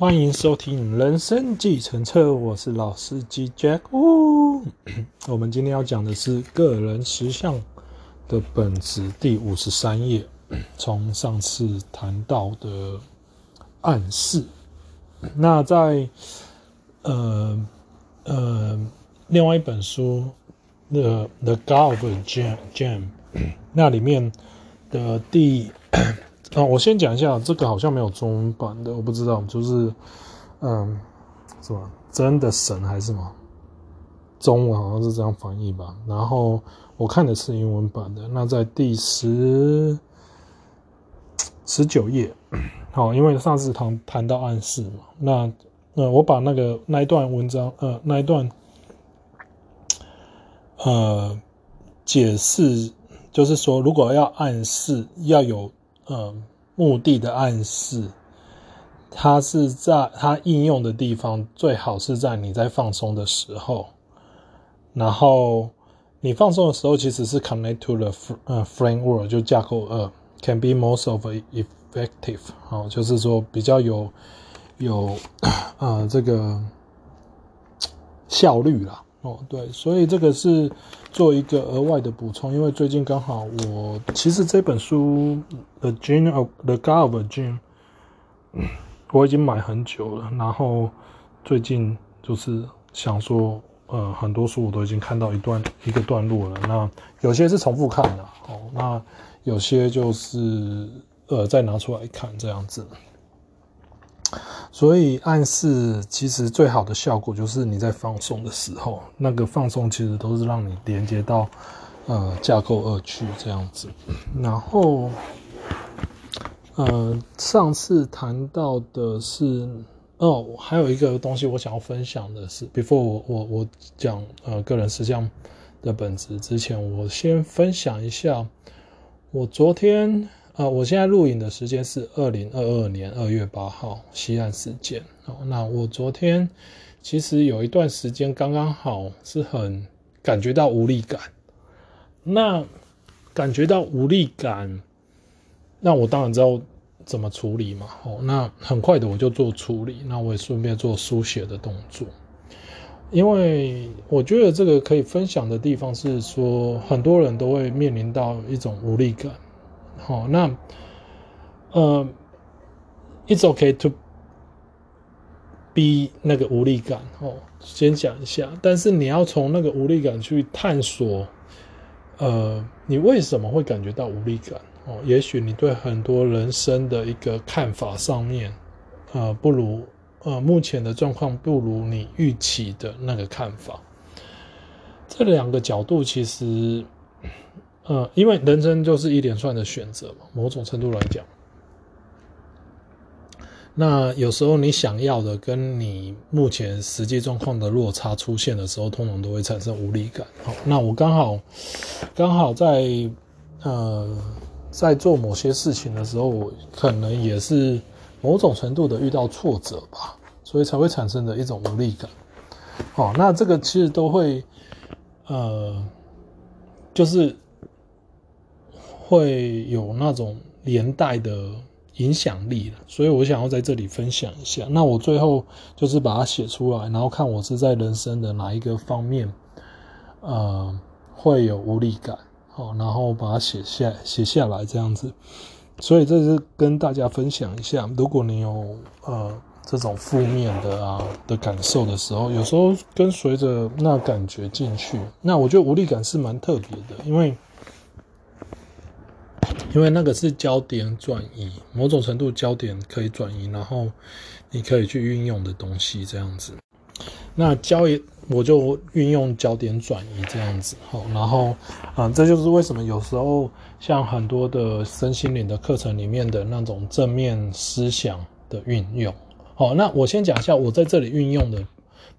欢迎收听《人生计程车》，我是老司机 Jack。哦，我们今天要讲的是个人实相的本质第五十三页，从上次谈到的暗示。那在呃呃另外一本书《The The God of Jam Jam》那里面的第。啊，我先讲一下，这个好像没有中文版的，我不知道，就是，嗯，什么真的神还是什么？中文好像是这样翻译吧。然后我看的是英文版的，那在第十十九页，好，因为上次谈谈到暗示嘛，那那我把那个那一段文章，呃，那一段，呃，解释就是说，如果要暗示，要有。呃，目的的暗示，它是在它应用的地方，最好是在你在放松的时候。然后你放松的时候，其实是 connect to the 呃 framework 就架构二 can be most of effective 好，就是说比较有有呃这个效率啦。哦，对，所以这个是做一个额外的补充，因为最近刚好我其实这本书《The Gene of the God of Gene》，我已经买很久了，然后最近就是想说，呃，很多书我都已经看到一段一个段落了，那有些是重复看的，哦，那有些就是呃再拿出来看这样子。所以暗示其实最好的效果就是你在放松的时候，那个放松其实都是让你连接到呃架构二去这样子。然后呃上次谈到的是哦，还有一个东西我想要分享的是，before 我我我讲呃个人实相的本质之前，我先分享一下我昨天。啊，我现在录影的时间是二零二二年二月八号西岸时间。哦，那我昨天其实有一段时间刚刚好是很感觉到无力感。那感觉到无力感，那我当然知道怎么处理嘛。哦，那很快的我就做处理，那我也顺便做书写的动作。因为我觉得这个可以分享的地方是说，很多人都会面临到一种无力感。好，那呃，it's okay to be 那个无力感哦，先讲一下。但是你要从那个无力感去探索，呃，你为什么会感觉到无力感？哦，也许你对很多人生的一个看法上面，呃，不如呃目前的状况不如你预期的那个看法。这两个角度其实。呃，因为人生就是一连串的选择嘛，某种程度来讲，那有时候你想要的跟你目前实际状况的落差出现的时候，通常都会产生无力感。好，那我刚好刚好在呃在做某些事情的时候，我可能也是某种程度的遇到挫折吧，所以才会产生的一种无力感。好，那这个其实都会呃就是。会有那种连带的影响力，所以我想要在这里分享一下。那我最后就是把它写出来，然后看我是在人生的哪一个方面，呃，会有无力感，好，然后把它写下写下来这样子。所以这是跟大家分享一下，如果你有呃这种负面的啊的感受的时候，有时候跟随着那感觉进去，那我觉得无力感是蛮特别的，因为。因为那个是焦点转移，某种程度焦点可以转移，然后你可以去运用的东西这样子。那焦点我就运用焦点转移这样子，好，然后啊，这就是为什么有时候像很多的身心灵的课程里面的那种正面思想的运用。好，那我先讲一下我在这里运用的。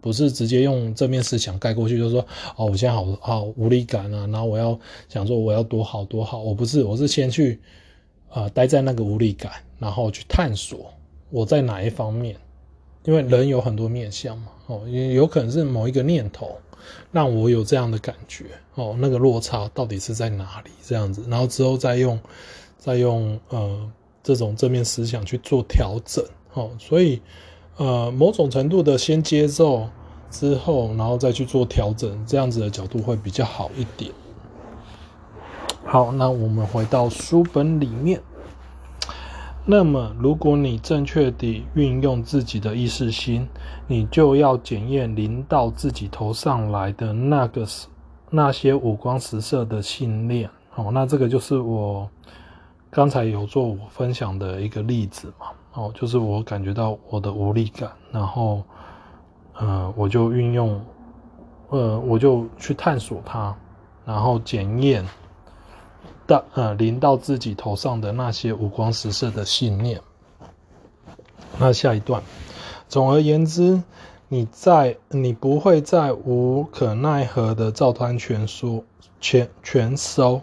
不是直接用正面思想盖过去，就是说，哦，我现在好好无力感啊，然后我要想说我要多好多好，我不是，我是先去，呃，待在那个无力感，然后去探索我在哪一方面，因为人有很多面向嘛，哦，也有可能是某一个念头让我有这样的感觉，哦，那个落差到底是在哪里这样子，然后之后再用，再用呃这种正面思想去做调整，哦，所以。呃某种程度的先接受之后，然后再去做调整，这样子的角度会比较好一点。好，那我们回到书本里面。那么，如果你正确地运用自己的意识心，你就要检验临到自己头上来的那个那些五光十色的信念。哦，那这个就是我刚才有做我分享的一个例子嘛。哦，就是我感觉到我的无力感，然后，呃，我就运用，呃，我就去探索它，然后检验。到呃，临到自己头上的那些五光十色的信念。那下一段，总而言之，你在你不会再无可奈何的照单全收全全收。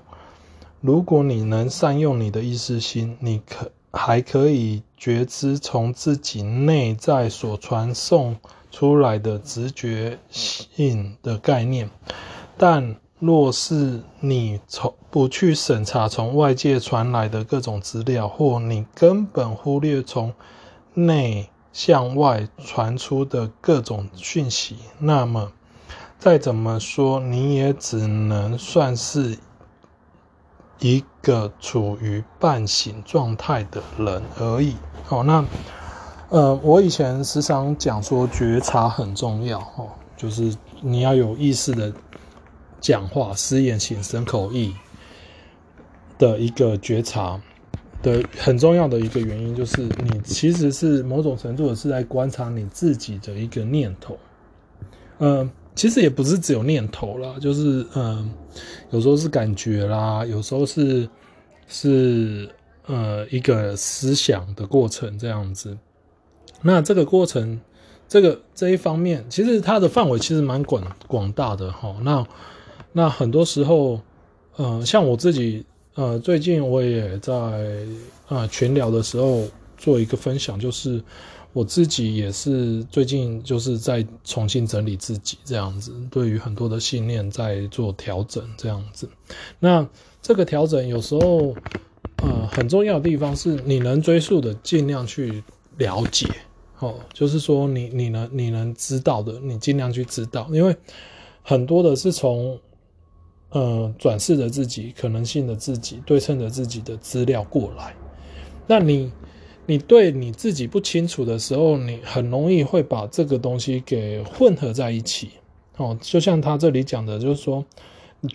如果你能善用你的意识心，你可还可以觉知从自己内在所传送出来的直觉性的概念，但。若是你从不去审查从外界传来的各种资料，或你根本忽略从内向外传出的各种讯息，那么再怎么说，你也只能算是一个处于半醒状态的人而已。好，那呃，我以前时常讲说，觉察很重要哦，就是你要有意识的。讲话、思言、行、身、口、意的一个觉察的很重要的一个原因，就是你其实是某种程度的是在观察你自己的一个念头。嗯、其实也不是只有念头啦，就是嗯、有时候是感觉啦，有时候是是呃一个思想的过程这样子。那这个过程，这个这一方面，其实它的范围其实蛮广广大的哈。那那很多时候，呃，像我自己，呃，最近我也在呃群聊的时候做一个分享，就是我自己也是最近就是在重新整理自己这样子，对于很多的信念在做调整这样子。那这个调整有时候，呃，很重要的地方是你能追溯的，尽量去了解，哦，就是说你你能你能知道的，你尽量去知道，因为很多的是从。呃，转世的自己、可能性的自己、对称的自己的资料过来，那你，你对你自己不清楚的时候，你很容易会把这个东西给混合在一起。哦，就像他这里讲的，就是说，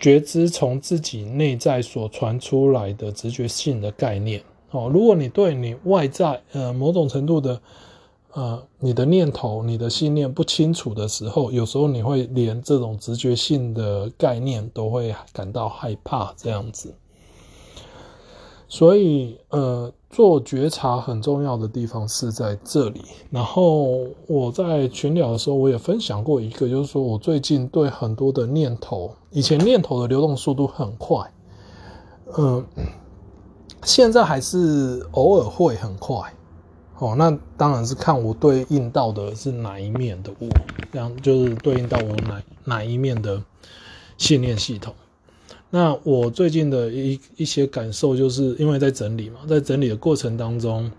觉知从自己内在所传出来的直觉性的概念。哦，如果你对你外在呃某种程度的。呃，你的念头、你的信念不清楚的时候，有时候你会连这种直觉性的概念都会感到害怕，这样子。所以，呃，做觉察很重要的地方是在这里。然后我在群聊的时候，我也分享过一个，就是说我最近对很多的念头，以前念头的流动速度很快，嗯、呃，现在还是偶尔会很快。哦，那当然是看我对应到的是哪一面的我，这样就是对应到我哪哪一面的信念系统。那我最近的一一些感受，就是因为在整理嘛，在整理的过程当中，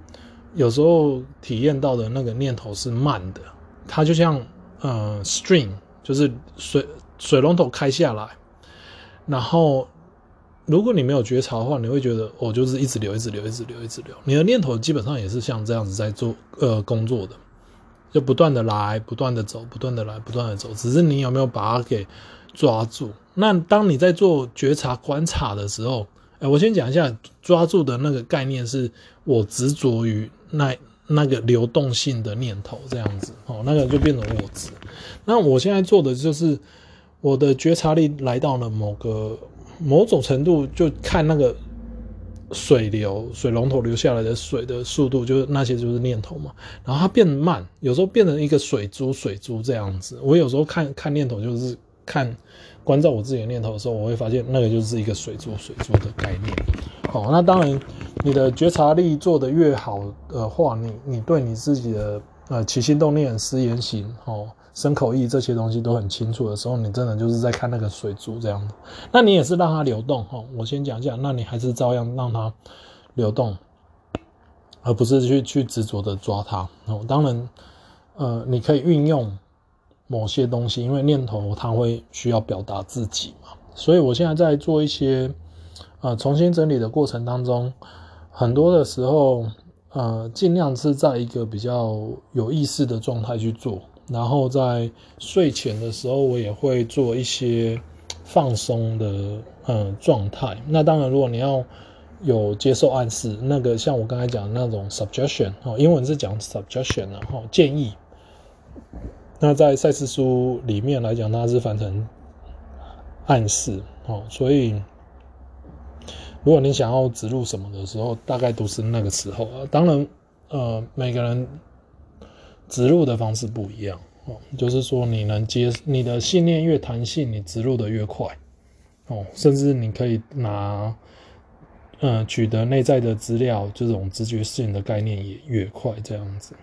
有时候体验到的那个念头是慢的，它就像呃 stream，就是水水龙头开下来，然后。如果你没有觉察的话，你会觉得我、就是一直流，一直流，一直流，一直流。你的念头基本上也是像这样子在做呃工作的，就不断的来，不断的走，不断的来，不断的走。只是你有没有把它给抓住？那当你在做觉察观察的时候，哎，我先讲一下抓住的那个概念，是我执着于那那个流动性的念头这样子哦，那个就变成我执。那我现在做的就是我的觉察力来到了某个。某种程度就看那个水流，水龙头流下来的水的速度，就是那些就是念头嘛。然后它变慢，有时候变成一个水珠，水珠这样子。我有时候看看念头，就是看关照我自己的念头的时候，我会发现那个就是一个水珠，水珠的概念。好，那当然你的觉察力做得越好的话，你你对你自己的呃起心动念、思言行，哦。身口意这些东西都很清楚的时候，你真的就是在看那个水珠这样的。那你也是让它流动哈。我先讲讲，那你还是照样让它流动，而不是去去执着的抓它。哦，当然，呃，你可以运用某些东西，因为念头它会需要表达自己嘛。所以我现在在做一些呃重新整理的过程当中，很多的时候，呃，尽量是在一个比较有意识的状态去做。然后在睡前的时候，我也会做一些放松的呃状态。那当然，如果你要有接受暗示，那个像我刚才讲的那种 suggestion 哦，英文是讲 suggestion 然后建议。那在赛斯书里面来讲，它是翻成暗示哦，所以如果你想要植入什么的时候，大概都是那个时候啊。当然，呃，每个人植入的方式不一样哦，就是说你能接你的信念越弹性，你植入的越快哦，甚至你可以拿呃取得内在的资料，这种直觉性的概念也越快，这样子。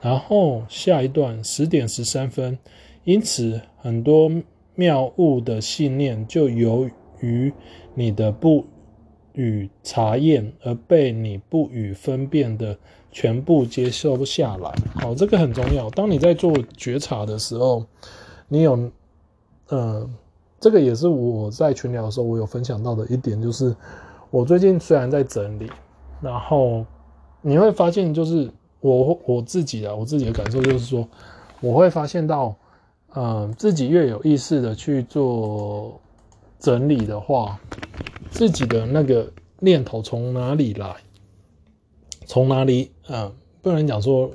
然后下一段十点十三分，因此很多妙物的信念就由于你的不予查验而被你不予分辨的全部接受下来。好，这个很重要。当你在做觉察的时候，你有，呃，这个也是我在群聊的时候我有分享到的一点，就是我最近虽然在整理，然后你会发现就是。我我自己的我自己的感受就是说，我会发现到，呃，自己越有意识的去做整理的话，自己的那个念头从哪里来，从哪里，呃，不能讲说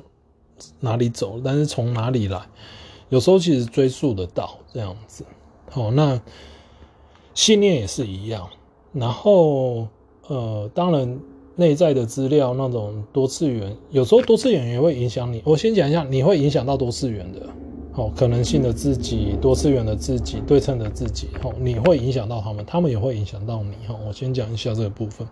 哪里走，但是从哪里来，有时候其实追溯得到这样子。好，那信念也是一样，然后，呃，当然。内在的资料那种多次元，有时候多次元也会影响你。我先讲一下，你会影响到多次元的，哦，可能性的自己，多次元的自己，对称的自己，哦，你会影响到他们，他们也会影响到你，哈。我先讲一下这个部分。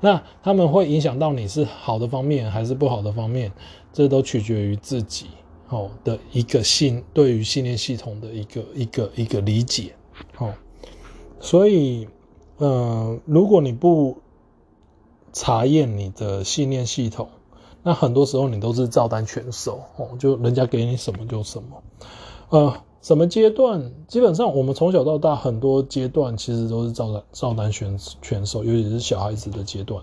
那他们会影响到你是好的方面还是不好的方面，这都取决于自己，哦的一个信，对于信念系统的一个一个一个理解，哦。所以，呃，如果你不查验你的信念系统，那很多时候你都是照单全收哦，就人家给你什么就什么。呃，什么阶段？基本上我们从小到大很多阶段其实都是照单照单全全收，尤其是小孩子的阶段。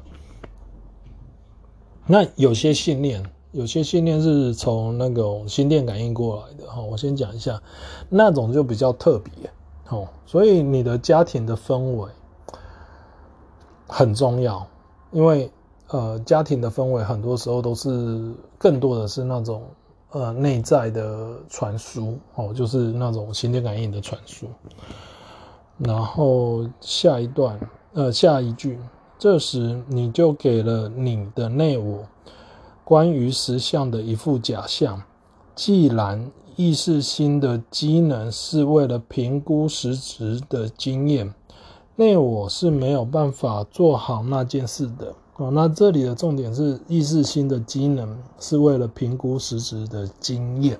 那有些信念，有些信念是从那个心电感应过来的哈。我先讲一下，那种就比较特别哦。所以你的家庭的氛围很重要。因为呃，家庭的氛围很多时候都是更多的是那种呃内在的传输哦，就是那种心电感应的传输。然后下一段呃下一句，这时你就给了你的内我关于实相的一副假象。既然意识心的机能是为了评估实质的经验。内我是没有办法做好那件事的哦。那这里的重点是意识心的机能是为了评估实质的经验。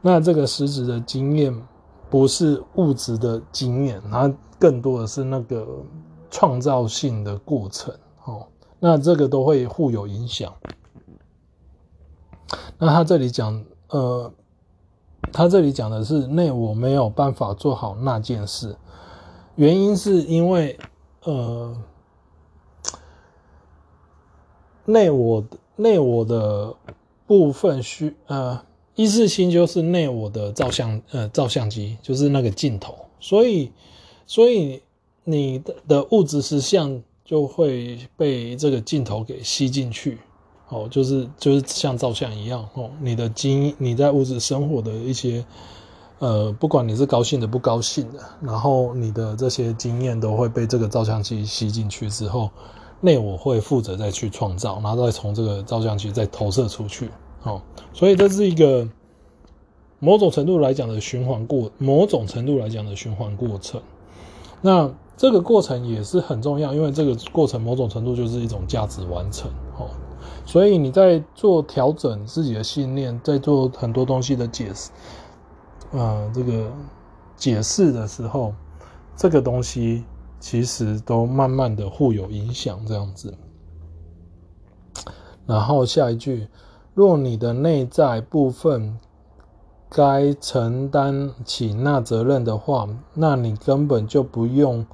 那这个实质的经验不是物质的经验，它更多的是那个创造性的过程哦。那这个都会互有影响。那他这里讲，呃，他这里讲的是内我没有办法做好那件事。原因是因为，呃，内我内我的部分需呃，意识心就是内我的照相呃照相机，就是那个镜头，所以所以你的的物质实像就会被这个镜头给吸进去，哦，就是就是像照相一样哦，你的经你在物质生活的一些。呃，不管你是高兴的不高兴的，然后你的这些经验都会被这个照相机吸进去之后，内我会负责再去创造，然后再从这个照相机再投射出去。哦，所以这是一个某种程度来讲的循环过，某种程度来讲的循环过程。那这个过程也是很重要，因为这个过程某种程度就是一种价值完成。哦，所以你在做调整自己的信念，在做很多东西的解释。呃，这个解释的时候，这个东西其实都慢慢的互有影响，这样子。然后下一句，若你的内在部分该承担起那责任的话，那你根本就不用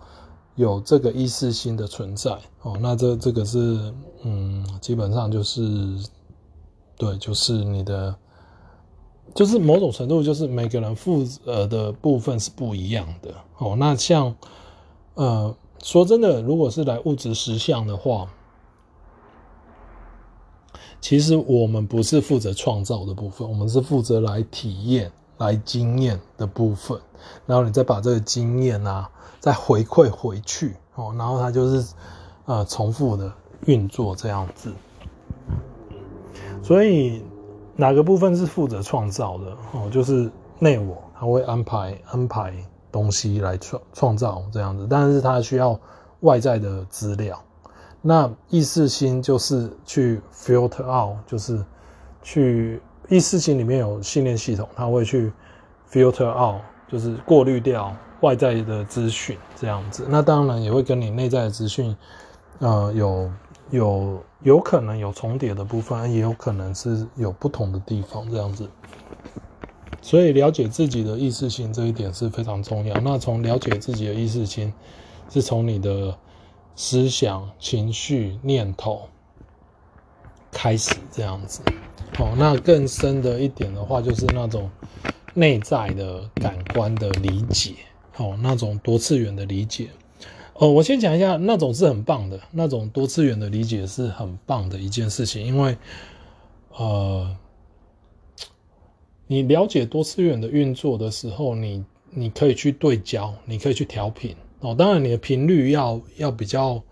有这个意识心的存在哦。那这这个是，嗯，基本上就是，对，就是你的，就是某种程度，就是每个人负责的部分是不一样的哦。那像，呃，说真的，如果是来物质实相的话。其实我们不是负责创造的部分，我们是负责来体验、来经验的部分。然后你再把这个经验啊，再回馈回去哦，然后它就是呃重复的运作这样子。所以哪个部分是负责创造的哦？就是内我，它会安排安排东西来创创造这样子，但是它需要外在的资料。那意识心就是去 filter out，就是去意识心里面有信念系统，它会去 filter out，就是过滤掉外在的资讯这样子。那当然也会跟你内在的资讯，呃，有有有可能有重叠的部分，也有可能是有不同的地方这样子。所以了解自己的意识心这一点是非常重要。那从了解自己的意识心，是从你的。思想、情绪、念头开始这样子，哦，那更深的一点的话，就是那种内在的感官的理解，哦，那种多次元的理解。哦，我先讲一下，那种是很棒的，那种多次元的理解是很棒的一件事情，因为，呃，你了解多次元的运作的时候，你你可以去对焦，你可以去调频。哦，当然你的频率要要比较，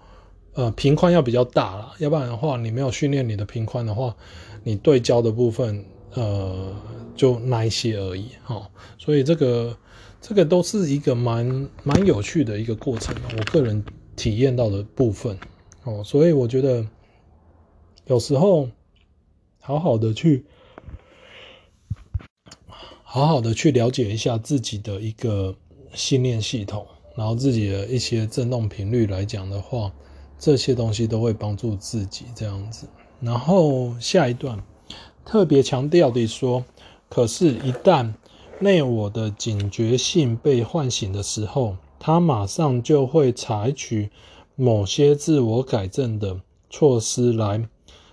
呃，频宽要比较大啦，要不然的话，你没有训练你的频宽的话，你对焦的部分，呃，就那一些而已，哈、哦。所以这个这个都是一个蛮蛮有趣的一个过程，我个人体验到的部分，哦，所以我觉得有时候好好的去，好好的去了解一下自己的一个信念系统。然后自己的一些振动频率来讲的话，这些东西都会帮助自己这样子。然后下一段特别强调的说，可是，一旦内我的警觉性被唤醒的时候，他马上就会采取某些自我改正的措施来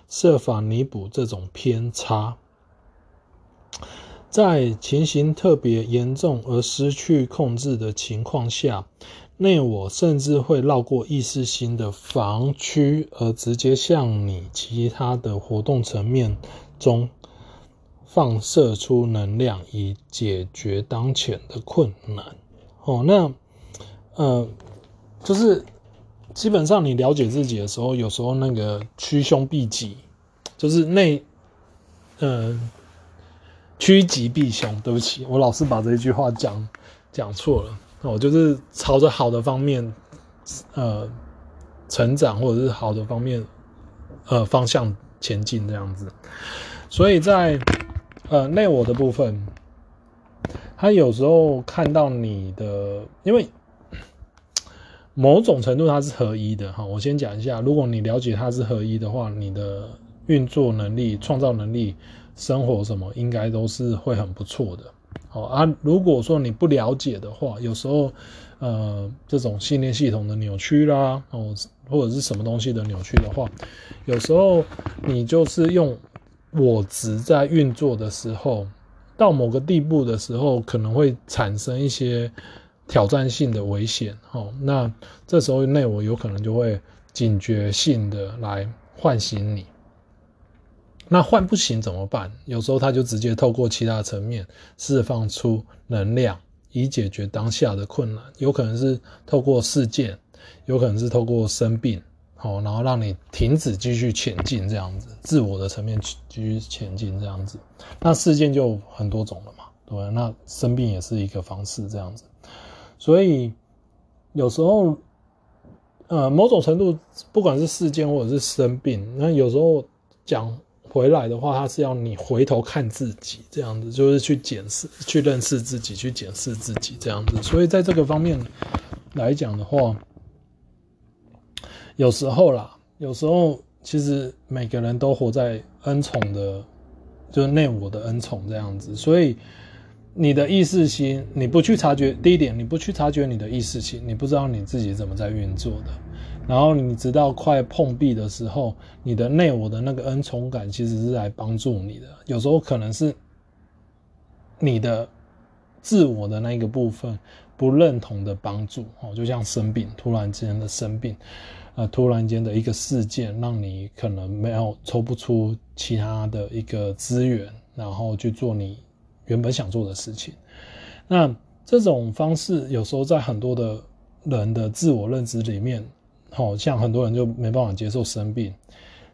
设法弥补这种偏差。在情形特别严重而失去控制的情况下，内我甚至会绕过意识心的防区，而直接向你其他的活动层面中放射出能量，以解决当前的困难。哦，那呃，就是基本上你了解自己的时候，有时候那个趋凶避吉，就是内呃。趋吉避凶，对不起，我老是把这一句话讲讲错了。我就是朝着好的方面，呃，成长或者是好的方面，呃，方向前进这样子。所以在呃内我的部分，他有时候看到你的，因为某种程度它是合一的哈。我先讲一下，如果你了解它是合一的话，你的运作能力、创造能力。生活什么应该都是会很不错的，好啊。如果说你不了解的话，有时候，呃，这种信念系统的扭曲啦，哦，或者是什么东西的扭曲的话，有时候你就是用我执在运作的时候，到某个地步的时候，可能会产生一些挑战性的危险，哦，那这时候内我有可能就会警觉性的来唤醒你。那唤不醒怎么办？有时候他就直接透过其他层面释放出能量，以解决当下的困难。有可能是透过事件，有可能是透过生病，好，然后让你停止继续前进，这样子，自我的层面继续前进，这样子。那事件就很多种了嘛，对？那生病也是一个方式，这样子。所以有时候，呃，某种程度，不管是事件或者是生病，那有时候讲。回来的话，他是要你回头看自己，这样子就是去检视、去认识自己、去检视自己这样子。所以在这个方面来讲的话，有时候啦，有时候其实每个人都活在恩宠的就是内我的恩宠这样子。所以你的意识心，你不去察觉，第一点，你不去察觉你的意识心，你不知道你自己怎么在运作的。然后你直到快碰壁的时候，你的内我的那个恩宠感其实是来帮助你的。有时候可能是你的自我的那个部分不认同的帮助哦，就像生病，突然之间的生病，呃，突然间的一个事件，让你可能没有抽不出其他的一个资源，然后去做你原本想做的事情。那这种方式有时候在很多的人的自我认知里面。好像很多人就没办法接受生病，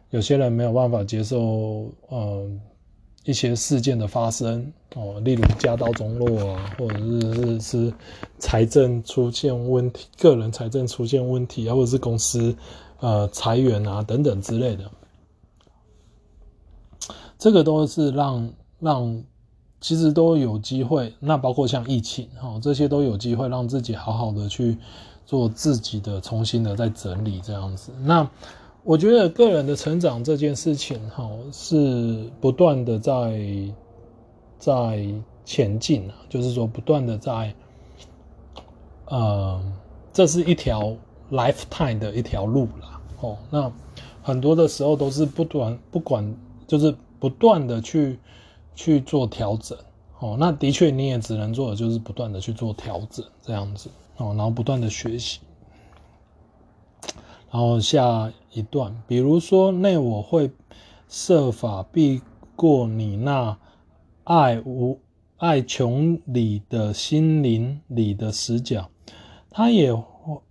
有些人没有办法接受，呃，一些事件的发生哦，例如家道中落啊，或者是是是财政出现问题，个人财政出现问题啊，或者是公司呃裁员啊等等之类的，这个都是让让其实都有机会，那包括像疫情哈，这些都有机会让自己好好的去。做自己的重新的再整理这样子，那我觉得个人的成长这件事情哈，是不断的在在前进啊，就是说不断的在，呃，这是一条 lifetime 的一条路啦。哦，那很多的时候都是不断不管就是不断的去去做调整。哦，那的确你也只能做的就是不断的去做调整这样子。哦，然后不断的学习，然后下一段，比如说内我会设法避过你那爱无爱穷理的心灵里的死角，他也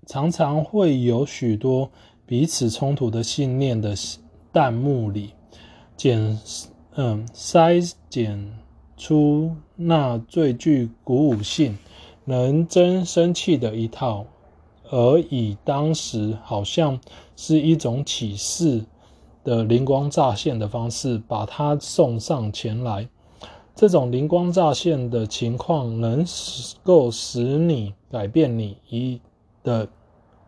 常常会有许多彼此冲突的信念的弹幕里，检嗯筛减出那最具鼓舞性。能真生气的一套，而以当时好像是一种启示的灵光乍现的方式，把他送上前来。这种灵光乍现的情况，能够使你改变你一的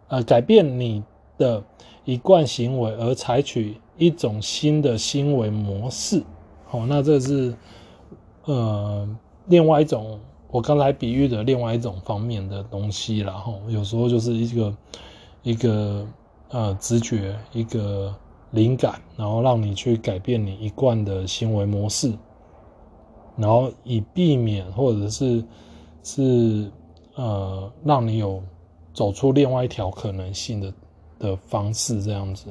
呃改变你的一贯行为，而采取一种新的行为模式。好，那这是呃另外一种。我刚才比喻的另外一种方面的东西，然后有时候就是一个一个呃直觉，一个灵感，然后让你去改变你一贯的行为模式，然后以避免或者是是呃让你有走出另外一条可能性的的方式这样子，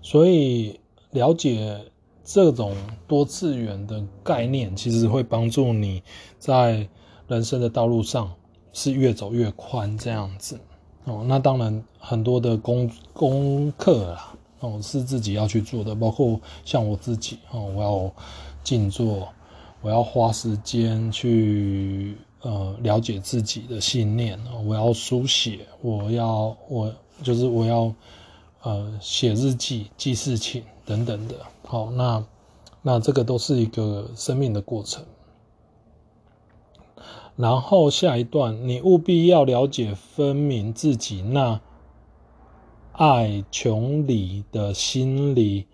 所以了解。这种多次元的概念，其实会帮助你在人生的道路上是越走越宽这样子哦。那当然很多的功功课啦哦，是自己要去做的，包括像我自己哦，我要静坐，我要花时间去呃了解自己的信念，我要书写，我要我就是我要呃写日记记事情等等的。好，那那这个都是一个生命的过程。然后下一段，你务必要了解、分明自己那爱穷理的心理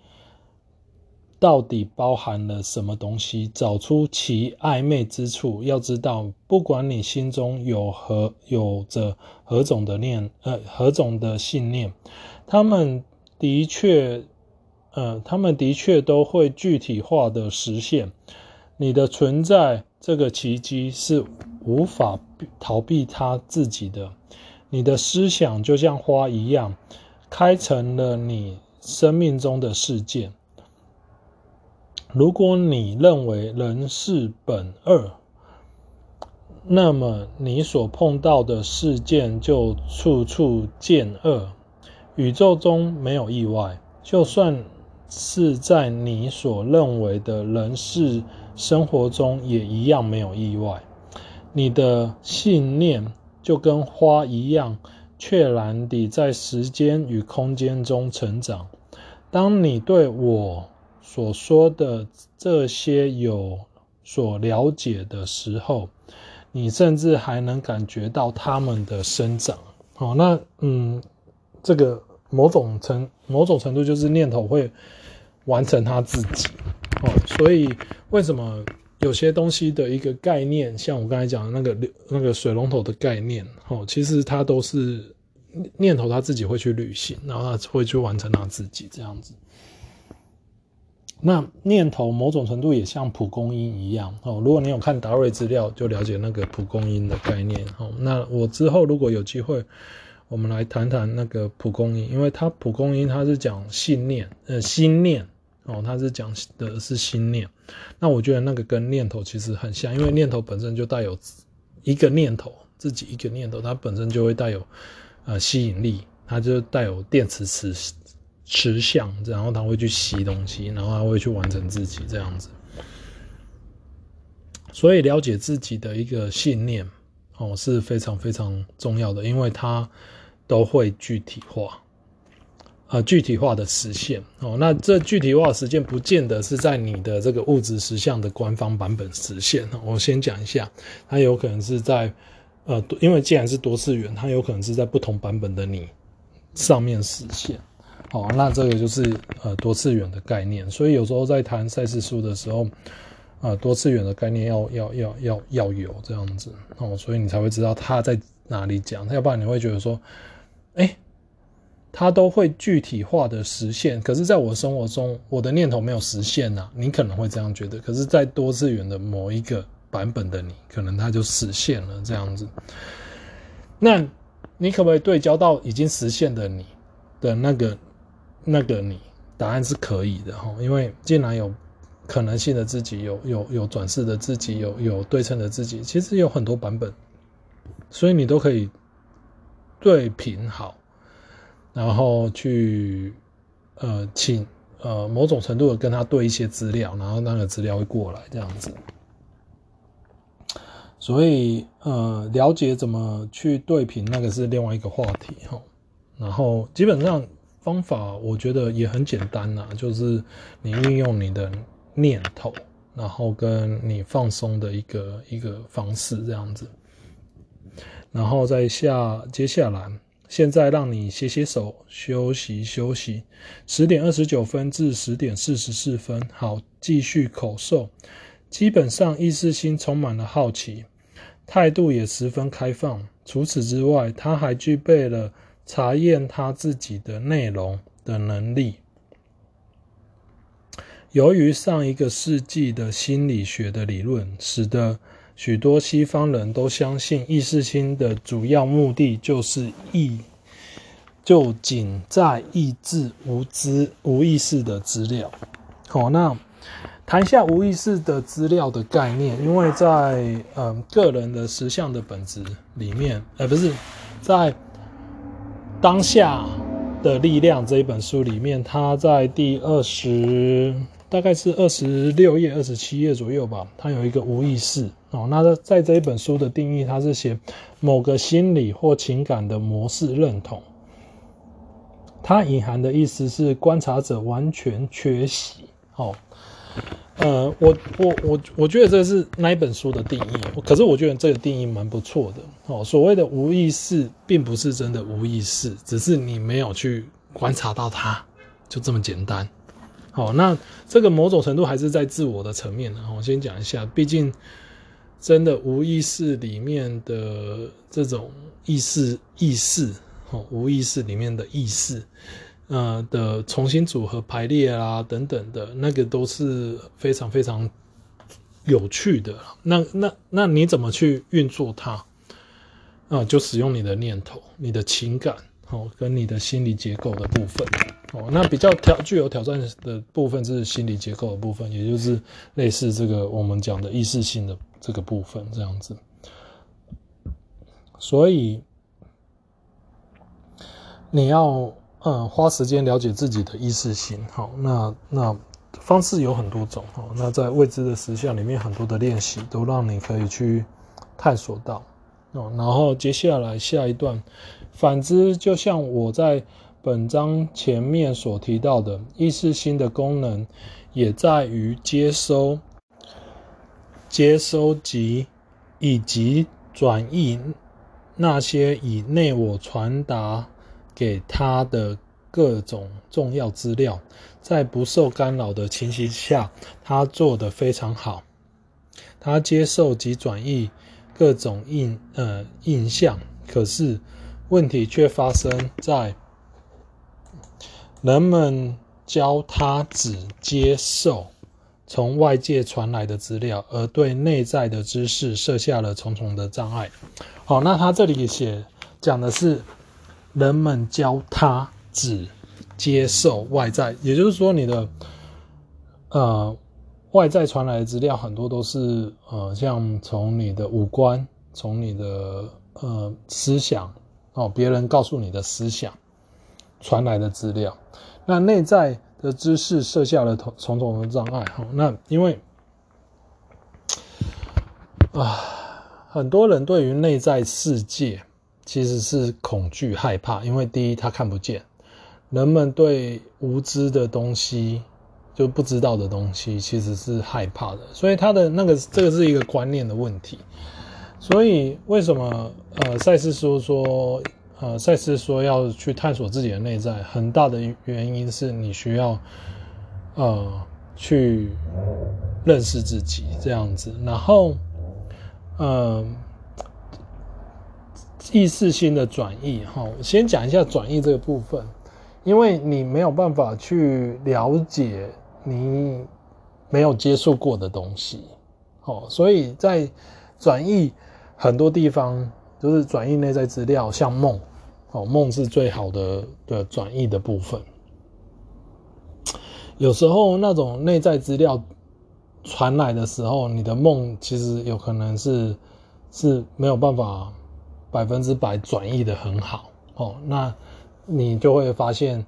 到底包含了什么东西，找出其暧昧之处。要知道，不管你心中有何有着何种的念，呃，何种的信念，他们的确。呃，他们的确都会具体化的实现。你的存在这个奇迹是无法逃避它自己的。你的思想就像花一样，开成了你生命中的事件。如果你认为人是本恶，那么你所碰到的事件就处处见恶。宇宙中没有意外，就算。是在你所认为的人事生活中也一样没有意外。你的信念就跟花一样，确然地在时间与空间中成长。当你对我所说的这些有所了解的时候，你甚至还能感觉到它们的生长。好，那嗯，这个某种程某种程度就是念头会。完成他自己，哦，所以为什么有些东西的一个概念，像我刚才讲的那个那个水龙头的概念，哦，其实它都是念头，他自己会去旅行，然后他会去完成他自己这样子。那念头某种程度也像蒲公英一样哦。如果你有看达瑞资料，就了解那个蒲公英的概念哦。那我之后如果有机会，我们来谈谈那个蒲公英，因为它蒲公英它是讲信念，呃，心念哦，他是讲的是心念。那我觉得那个跟念头其实很像，因为念头本身就带有一个念头，自己一个念头，它本身就会带有呃吸引力，它就带有电磁磁。磁相，然后它会去吸东西，然后它会去完成自己这样子。所以了解自己的一个信念哦是非常非常重要的，因为它都会具体化，呃，具体化的实现哦。那这具体化实现不见得是在你的这个物质实相的官方版本实现。我先讲一下，它有可能是在呃，因为既然是多次元，它有可能是在不同版本的你上面实现。好，那这个就是呃多次元的概念，所以有时候在谈赛斯书的时候，呃多次元的概念要要要要要有这样子哦，所以你才会知道他在哪里讲，要不然你会觉得说，哎，他都会具体化的实现，可是在我生活中，我的念头没有实现呐，你可能会这样觉得，可是，在多次元的某一个版本的你，可能它就实现了这样子，那你可不可以对焦到已经实现的你的那个？那个你答案是可以的哈，因为既然有可能性的自己，有有有转世的自己，有有对称的自己，其实有很多版本，所以你都可以对频好，然后去呃请呃某种程度的跟他对一些资料，然后那个资料会过来这样子。所以呃了解怎么去对频，那个是另外一个话题哈。然后基本上。方法我觉得也很简单呐，就是你运用你的念头，然后跟你放松的一个一个方式这样子，然后再下接下来，现在让你歇歇手，休息休息，十点二十九分至十点四十四分，好，继续口授。基本上意识心充满了好奇，态度也十分开放。除此之外，他还具备了。查验他自己的内容的能力。由于上一个世纪的心理学的理论，使得许多西方人都相信意识心的主要目的就是意，就仅在抑制无知无意识的资料。好，那谈一下无意识的资料的概念，因为在嗯个人的实相的本质里面，呃，不是在。当下的力量这一本书里面，它在第二十，大概是二十六页、二十七页左右吧。它有一个无意识哦。那在这一本书的定义，它是写某个心理或情感的模式认同。它隐含的意思是观察者完全缺席。哦。呃，我我我我觉得这是那一本书的定义，可是我觉得这个定义蛮不错的哦。所谓的无意识，并不是真的无意识，只是你没有去观察到它，就这么简单。好，那这个某种程度还是在自我的层面。我先讲一下，毕竟真的无意识里面的这种意识意识，哦，无意识里面的意识。呃的重新组合排列啊等等的那个都是非常非常有趣的。那那那你怎么去运作它？啊、就使用你的念头、你的情感，哦，跟你的心理结构的部分。哦，那比较挑具有挑战的部分是心理结构的部分，也就是类似这个我们讲的意识性的这个部分这样子。所以你要。嗯，花时间了解自己的意识心，好，那那方式有很多种，好，那在未知的实相里面，很多的练习都让你可以去探索到，哦，然后接下来下一段，反之，就像我在本章前面所提到的，意识心的功能也在于接收、接收及以及转译那些以内我传达。给他的各种重要资料，在不受干扰的情形下，他做得非常好。他接受及转译各种印呃印象，可是问题却发生在人们教他只接受从外界传来的资料，而对内在的知识设下了重重的障碍。好，那他这里写讲的是人们教他只接受外在，也就是说你的呃。外在传来的资料很多都是呃，像从你的五官，从你的呃思想哦，别人告诉你的思想传来的资料。那内在的知识设下了重重的障碍哈。那因为啊，很多人对于内在世界其实是恐惧害怕，因为第一他看不见，人们对无知的东西。就不知道的东西其实是害怕的，所以他的那个这个是一个观念的问题。所以为什么呃赛斯说说呃赛斯说要去探索自己的内在，很大的原因是你需要呃去认识自己这样子，然后呃意识性的转移哈，先讲一下转移这个部分，因为你没有办法去了解。你没有接触过的东西，哦，所以在转译很多地方，就是转译内在资料，像梦，哦，梦是最好的的转译的部分。有时候那种内在资料传来的时候，你的梦其实有可能是是没有办法百分之百转译的很好，哦，那你就会发现，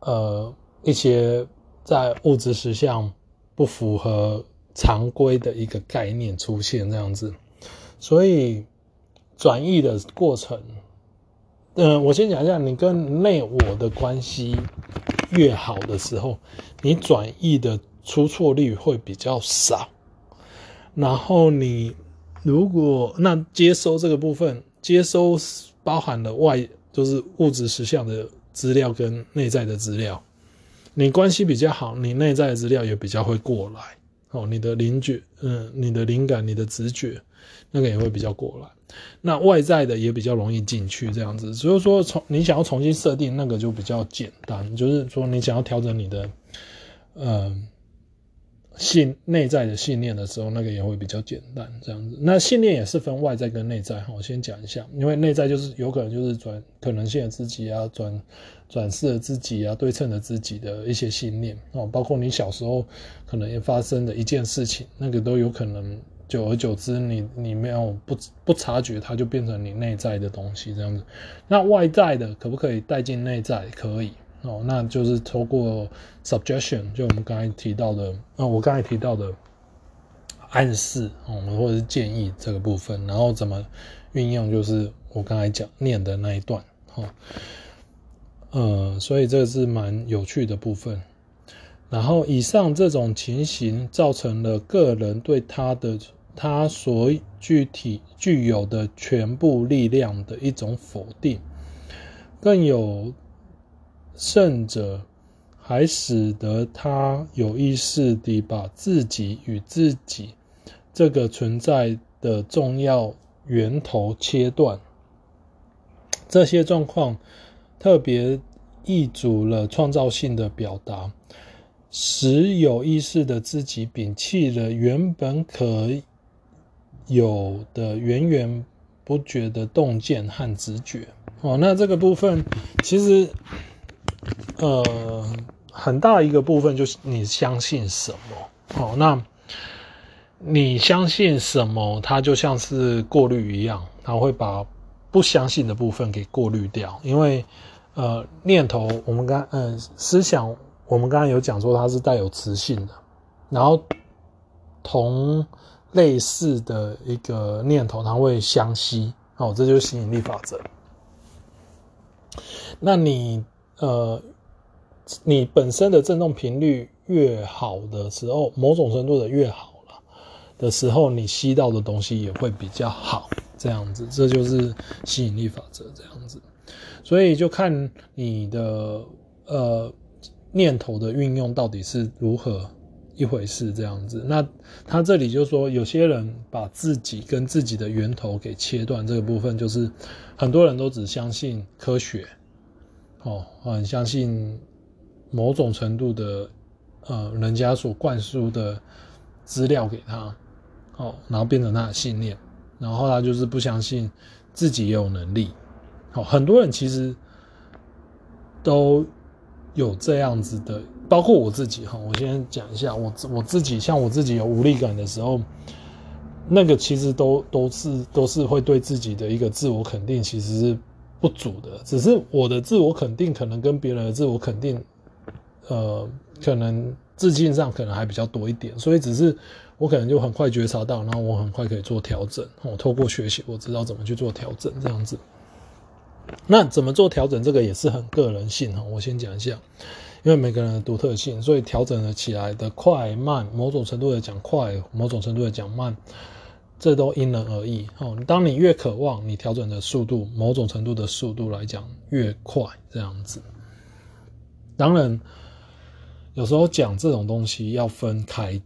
呃，一些。在物质实相不符合常规的一个概念出现这样子，所以转译的过程，嗯、呃，我先讲一下，你跟内我的关系越好的时候，你转译的出错率会比较少。然后你如果那接收这个部分，接收包含了外就是物质实相的资料跟内在的资料。你关系比较好，你内在的资料也比较会过来，哦，你的灵觉，嗯，你的灵感，你的直觉，那个也会比较过来。那外在的也比较容易进去，这样子。所以说，从你想要重新设定那个就比较简单，就是说你想要调整你的，嗯。信内在的信念的时候，那个也会比较简单，这样子。那信念也是分外在跟内在，我先讲一下，因为内在就是有可能就是转可能性的自己啊，转转世的自己啊，对称的自己的一些信念哦，包括你小时候可能也发生的一件事情，那个都有可能久而久之你，你没有不不察觉，它就变成你内在的东西这样子。那外在的可不可以带进内在？可以。哦，那就是透过 suggestion，就我们刚才提到的，啊，我刚才提到的暗示，哦，或者是建议这个部分，然后怎么运用，就是我刚才讲念的那一段，哈，呃，所以这个是蛮有趣的部分。然后以上这种情形造成了个人对他的他所具体具有的全部力量的一种否定，更有。甚者，还使得他有意识地把自己与自己这个存在的重要源头切断。这些状况特别抑阻了创造性的表达，使有意识的自己摒弃了原本可有的源源不绝的洞见和直觉。哦，那这个部分其实。呃，很大一个部分就是你相信什么哦。那你相信什么，它就像是过滤一样，它会把不相信的部分给过滤掉。因为呃，念头我们刚呃思想，我们刚才有讲说它是带有磁性的，然后同类似的一个念头，它会相吸哦，这就是吸引力法则。那你呃。你本身的振动频率越好的时候，某种程度的越好了的时候，你吸到的东西也会比较好，这样子，这就是吸引力法则这样子。所以就看你的呃念头的运用到底是如何一回事？这样子，那他这里就说，有些人把自己跟自己的源头给切断，这个部分就是很多人都只相信科学，哦，很相信某种程度的呃人家所灌输的资料给他，哦，然后变成他的信念，然后他就是不相信自己也有能力。好，很多人其实都有这样子的，包括我自己哈。我先讲一下，我我自己像我自己有无力感的时候，那个其实都都是都是会对自己的一个自我肯定其实是不足的。只是我的自我肯定可能跟别人的自我肯定，呃，可能自信上可能还比较多一点，所以只是我可能就很快觉察到，然后我很快可以做调整。我透过学习，我知道怎么去做调整，这样子。那怎么做调整？这个也是很个人性哈。我先讲一下，因为每个人的独特性，所以调整了起来的快慢，某种程度的讲快，某种程度的讲慢，这都因人而异。哦，当你越渴望，你调整的速度，某种程度的速度来讲越快，这样子。当然，有时候讲这种东西要分开，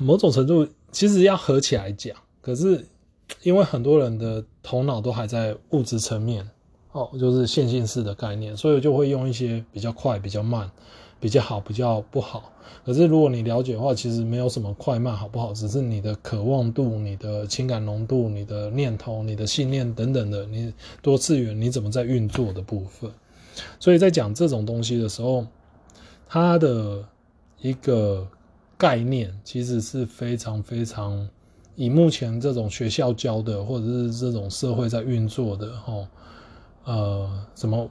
某种程度其实要合起来讲。可是因为很多人的头脑都还在物质层面。哦，就是线性式的概念，所以就会用一些比较快、比较慢、比较好、比较不好。可是如果你了解的话，其实没有什么快慢好不好，只是你的渴望度、你的情感浓度、你的念头、你的信念等等的，你多次元你怎么在运作的部分。所以在讲这种东西的时候，它的一个概念其实是非常非常以目前这种学校教的，或者是这种社会在运作的，哦。呃，什么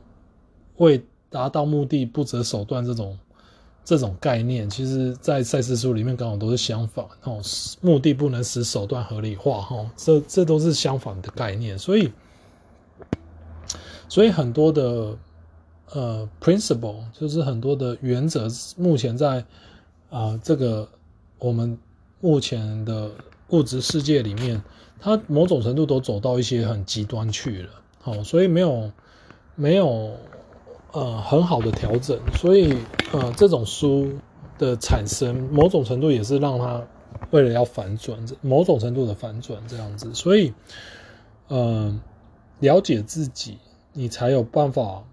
为达到目的不择手段这种这种概念，其实在赛斯书里面刚好都是相反哦。目的不能使手段合理化哈，这这都是相反的概念。所以，所以很多的呃 principle 就是很多的原则，目前在啊、这个我们目前的物质世界里面，它某种程度都走到一些很极端去了。哦，所以没有没有呃很好的调整，所以呃这种书的产生，某种程度也是让他为了要反转，某种程度的反转这样子，所以呃了解自己，你才有办法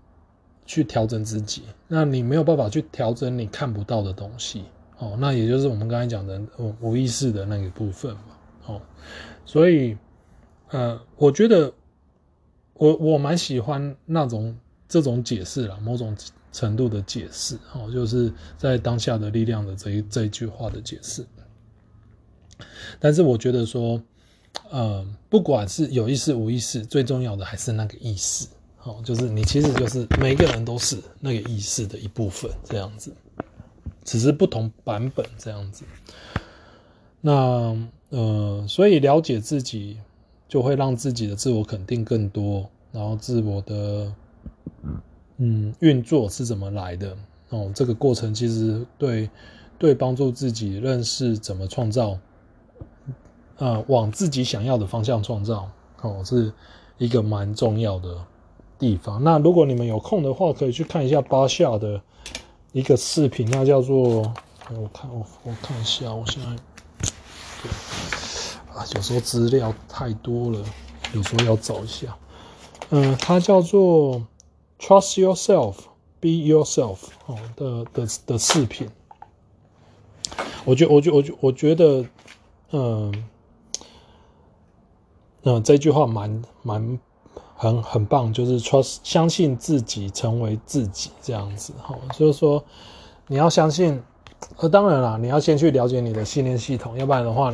去调整自己。那你没有办法去调整你看不到的东西，哦，那也就是我们刚才讲的无无意识的那个部分嘛，哦，所以呃我觉得。我我蛮喜欢那种这种解释啦，某种程度的解释，哦，就是在当下的力量的这一这一句话的解释。但是我觉得说，呃，不管是有意识无意识，最重要的还是那个意识，哦，就是你其实就是每个人都是那个意识的一部分，这样子，只是不同版本这样子。那呃，所以了解自己。就会让自己的自我肯定更多，然后自我的嗯运作是怎么来的哦？这个过程其实对对帮助自己认识怎么创造，呃，往自己想要的方向创造哦，是一个蛮重要的地方。那如果你们有空的话，可以去看一下巴夏的一个视频，那叫做我看我我看一下，我现在。啊，有时候资料太多了，有时候要找一下。嗯，它叫做 “Trust Yourself, Be Yourself” 哦的的的视频。我觉我觉我觉我觉得，嗯嗯，这句话蛮蛮很很棒，就是 “Trust” 相信自己，成为自己这样子。哈，就是说你要相信。呃，当然啦，你要先去了解你的信念系统，要不然的话，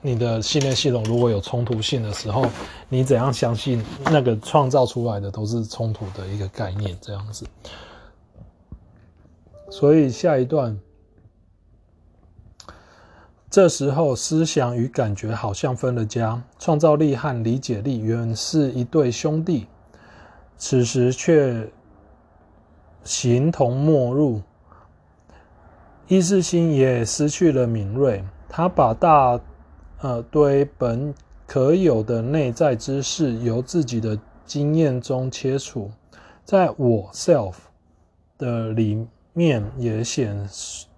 你的信念系统如果有冲突性的时候，你怎样相信那个创造出来的都是冲突的一个概念，这样子。所以下一段，这时候思想与感觉好像分了家，创造力和理解力原是一对兄弟，此时却形同陌路。意识心也失去了敏锐，他把大呃堆本可有的内在知识由自己的经验中切除，在我 self 的里面也显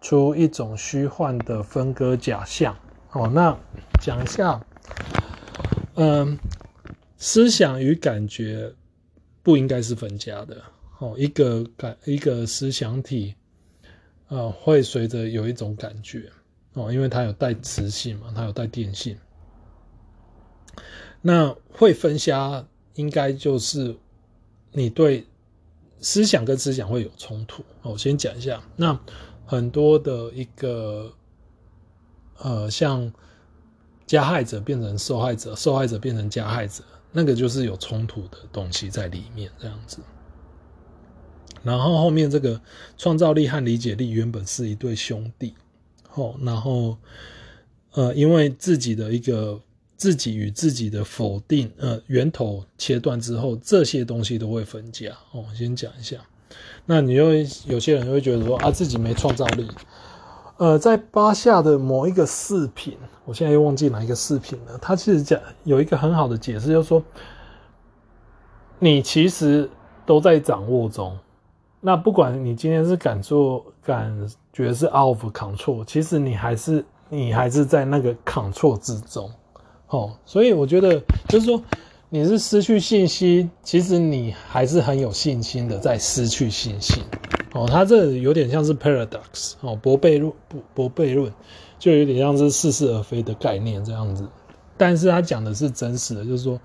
出一种虚幻的分割假象。哦，那讲一下，嗯，思想与感觉不应该是分家的。哦，一个感一个思想体，呃，会随着有一种感觉。哦，因为它有带磁性嘛，它有带电性。那会分瞎，应该就是你对思想跟思想会有冲突。我先讲一下，那很多的一个呃，像加害者变成受害者，受害者变成加害者，那个就是有冲突的东西在里面，这样子。然后后面这个创造力和理解力原本是一对兄弟。哦，然后，呃，因为自己的一个自己与自己的否定，呃，源头切断之后，这些东西都会分家。哦，先讲一下，那你又有些人会觉得说啊，自己没创造力。呃，在巴夏的某一个视频，我现在又忘记哪一个视频了，他其实讲有一个很好的解释，就是说，你其实都在掌握中。那不管你今天是敢做敢觉是 out of control，其实你还是你还是在那个 control 之中，哦，所以我觉得就是说你是失去信心，其实你还是很有信心的在失去信心，哦，它这有点像是 paradox，哦，驳悖论，驳悖论，就有点像是似是而非的概念这样子，但是他讲的是真实的，就是说。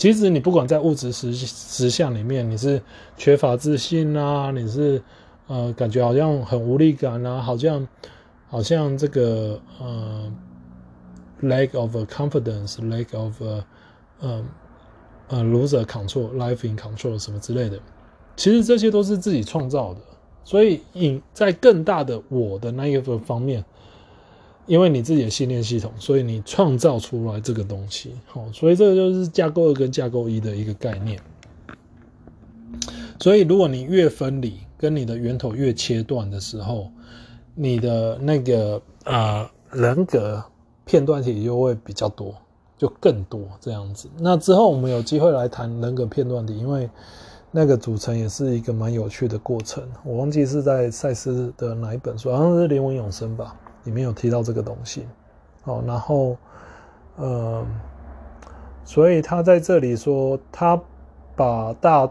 其实你不管在物质实实相里面，你是缺乏自信啊，你是呃感觉好像很无力感啊，好像好像这个呃 lack of confidence，lack of 呃呃 loser control，life in control 什么之类的，其实这些都是自己创造的，所以你在更大的我的那一个方面。因为你自己的信念系统，所以你创造出来这个东西，好，所以这个就是架构二跟架构一的一个概念。所以，如果你越分离，跟你的源头越切断的时候，你的那个呃人格片段体就会比较多，就更多这样子。那之后我们有机会来谈人格片段体，因为那个组成也是一个蛮有趣的过程。我忘记是在赛斯的哪一本书，好像是《灵魂永生》吧。里面有提到这个东西，哦，然后，呃，所以他在这里说，他把大，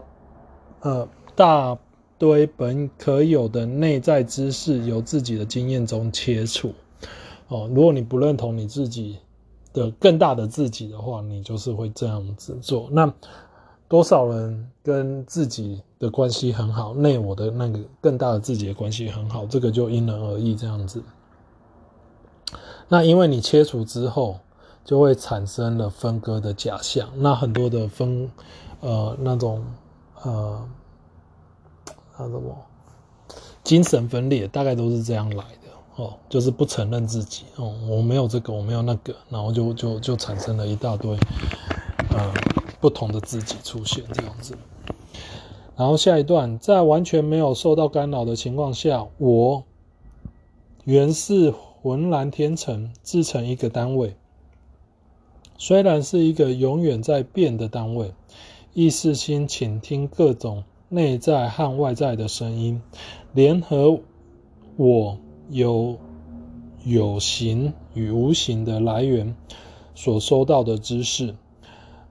呃，大堆本可有的内在知识由自己的经验中切除，哦，如果你不认同你自己的更大的自己的话，你就是会这样子做。那多少人跟自己的关系很好，内我的那个更大的自己的关系很好，这个就因人而异，这样子。那因为你切除之后，就会产生了分割的假象。那很多的分，呃，那种呃，那什么精神分裂，大概都是这样来的哦，就是不承认自己哦，我没有这个，我没有那个，然后就就就产生了一大堆呃不同的自己出现这样子。然后下一段，在完全没有受到干扰的情况下，我原是。浑然天成，自成一个单位。虽然是一个永远在变的单位，意识心倾听各种内在和外在的声音，联合我有有形与无形的来源所收到的知识，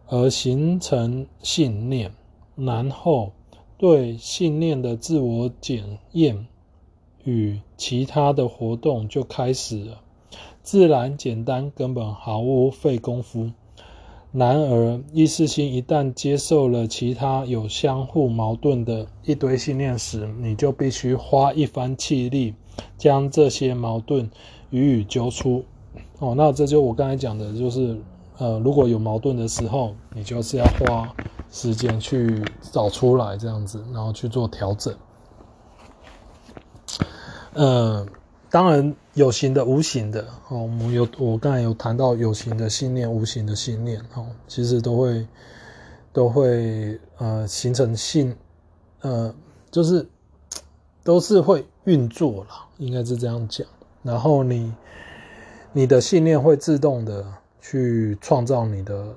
而形成信念，然后对信念的自我检验。与其他的活动就开始了，自然简单，根本毫无费功夫。然而，意识心一旦接受了其他有相互矛盾的一堆信念时，你就必须花一番气力将这些矛盾予以揪出。哦，那这就我刚才讲的，就是呃，如果有矛盾的时候，你就是要花时间去找出来，这样子，然后去做调整。呃，当然有形的、无形的哦。我们有我刚才有谈到有形的信念、无形的信念哦，其实都会都会呃形成信呃，就是都是会运作啦，应该是这样讲。然后你你的信念会自动的去创造你的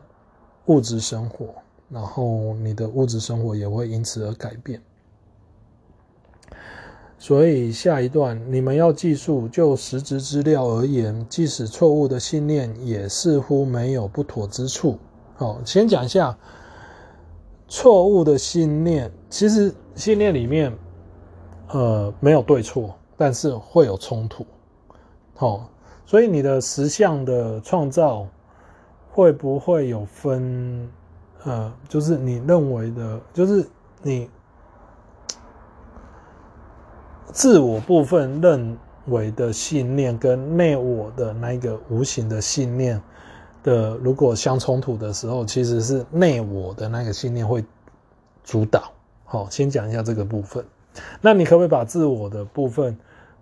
物质生活，然后你的物质生活也会因此而改变。所以下一段你们要记住，就实质资料而言，即使错误的信念也似乎没有不妥之处。好，先讲一下错误的信念。其实信念里面，呃，没有对错，但是会有冲突。好，所以你的实相的创造会不会有分？呃，就是你认为的，就是你。自我部分认为的信念跟内我的那个无形的信念的，如果相冲突的时候，其实是内我的那个信念会主导。好，先讲一下这个部分。那你可不可以把自我的部分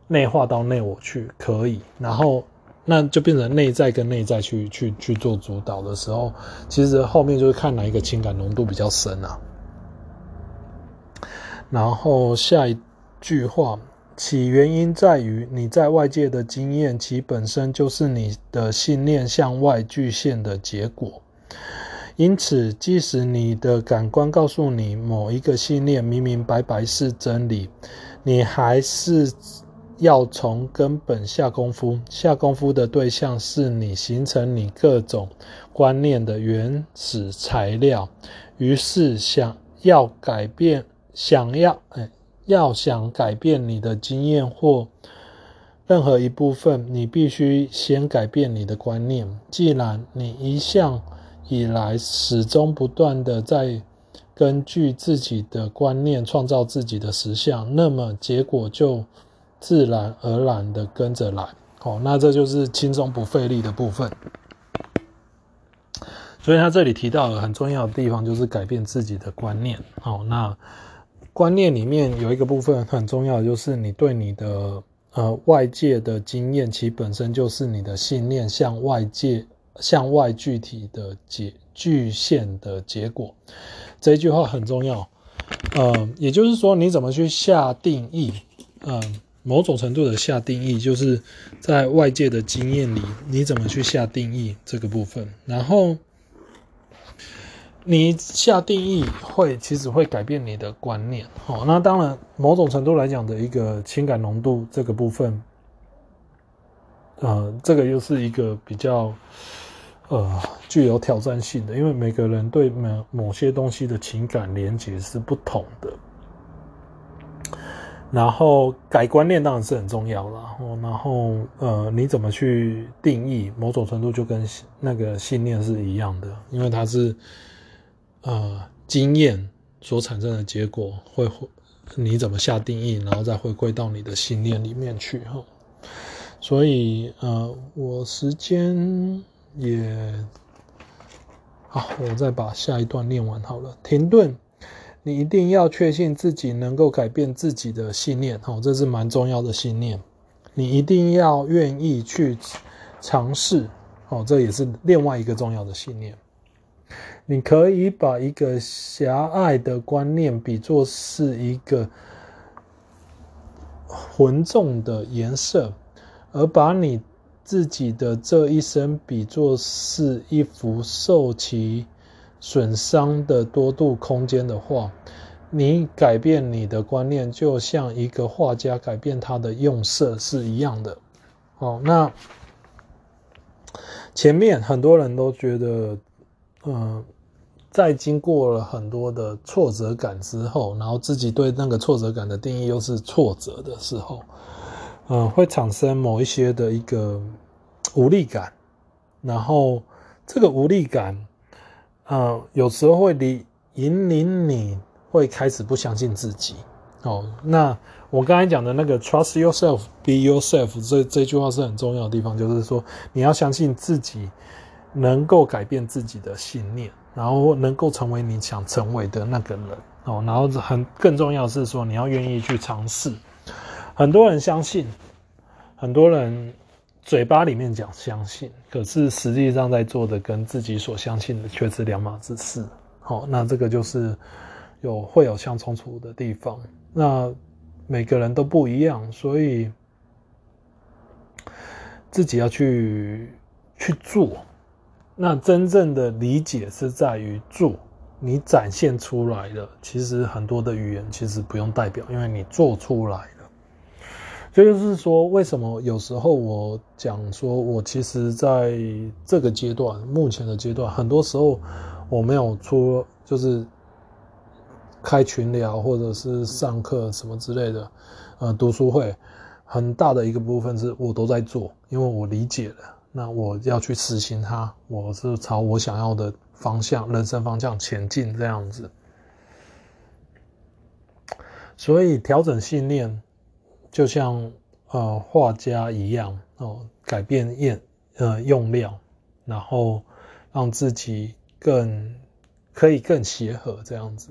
内化到内我去？可以。然后那就变成内在跟内在去去去做主导的时候，其实后面就是看哪一个情感浓度比较深啊。然后下一。句话，其原因在于你在外界的经验，其本身就是你的信念向外具现的结果。因此，即使你的感官告诉你某一个信念明明白白是真理，你还是要从根本下功夫。下功夫的对象是你形成你各种观念的原始材料。于是，想要改变，想要哎。要想改变你的经验或任何一部分，你必须先改变你的观念。既然你一向以来始终不断地在根据自己的观念创造自己的实相，那么结果就自然而然地跟着来。哦，那这就是轻松不费力的部分。所以他这里提到很重要的地方，就是改变自己的观念。哦，那。观念里面有一个部分很重要，就是你对你的呃外界的经验，其本身就是你的信念向外界向外具体的结具现的结果。这一句话很重要，呃，也就是说你怎么去下定义，呃，某种程度的下定义，就是在外界的经验里，你怎么去下定义这个部分，然后。你下定义会，其实会改变你的观念。哦，那当然，某种程度来讲的一个情感浓度这个部分，呃，这个又是一个比较呃具有挑战性的，因为每个人对某某些东西的情感连结是不同的。然后改观念当然是很重要啦。然后呃，你怎么去定义，某种程度就跟那个信念是一样的，因为它是。呃，经验所产生的结果会，你怎么下定义，然后再回归到你的信念里面去哈。所以呃，我时间也好，我再把下一段念完好了。停顿，你一定要确信自己能够改变自己的信念，哦，这是蛮重要的信念。你一定要愿意去尝试，哦，这也是另外一个重要的信念。你可以把一个狭隘的观念比作是一个浑重的颜色，而把你自己的这一生比作是一幅受其损伤的多度空间的画。你改变你的观念，就像一个画家改变他的用色是一样的。好，那前面很多人都觉得，嗯。在经过了很多的挫折感之后，然后自己对那个挫折感的定义又是挫折的时候，嗯、呃，会产生某一些的一个无力感，然后这个无力感，呃，有时候会引引领你会开始不相信自己。哦，那我刚才讲的那个 trust yourself, be yourself 这这句话是很重要的地方，就是说你要相信自己能够改变自己的信念。然后能够成为你想成为的那个人哦，然后很更重要是说，你要愿意去尝试。很多人相信，很多人嘴巴里面讲相信，可是实际上在做的跟自己所相信的却是两码子事。好，那这个就是有会有相冲突的地方。那每个人都不一样，所以自己要去去做。那真正的理解是在于做，你展现出来的，其实很多的语言其实不用代表，因为你做出来了。所以就是说，为什么有时候我讲说，我其实在这个阶段，目前的阶段，很多时候我没有出，就是开群聊或者是上课什么之类的，呃，读书会，很大的一个部分是我都在做，因为我理解了，那我要去实行它，我是朝我想要的方向、人生方向前进这样子。所以调整信念。就像呃画家一样哦，改变验呃用料，然后让自己更可以更协和这样子。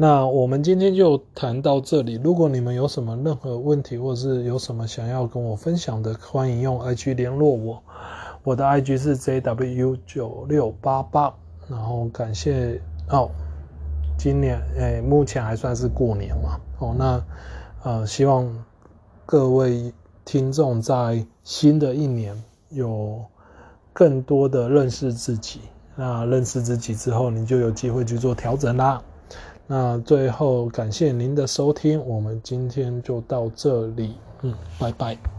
那我们今天就谈到这里。如果你们有什么任何问题，或者是有什么想要跟我分享的，欢迎用 IG 联络我。我的 IG 是 JW 九六八八。然后感谢哦，今年诶、目前还算是过年嘛哦，那呃希望。各位听众在新的一年有更多的认识自己，那认识自己之后，你就有机会去做调整啦。那最后感谢您的收听，我们今天就到这里，嗯，拜拜。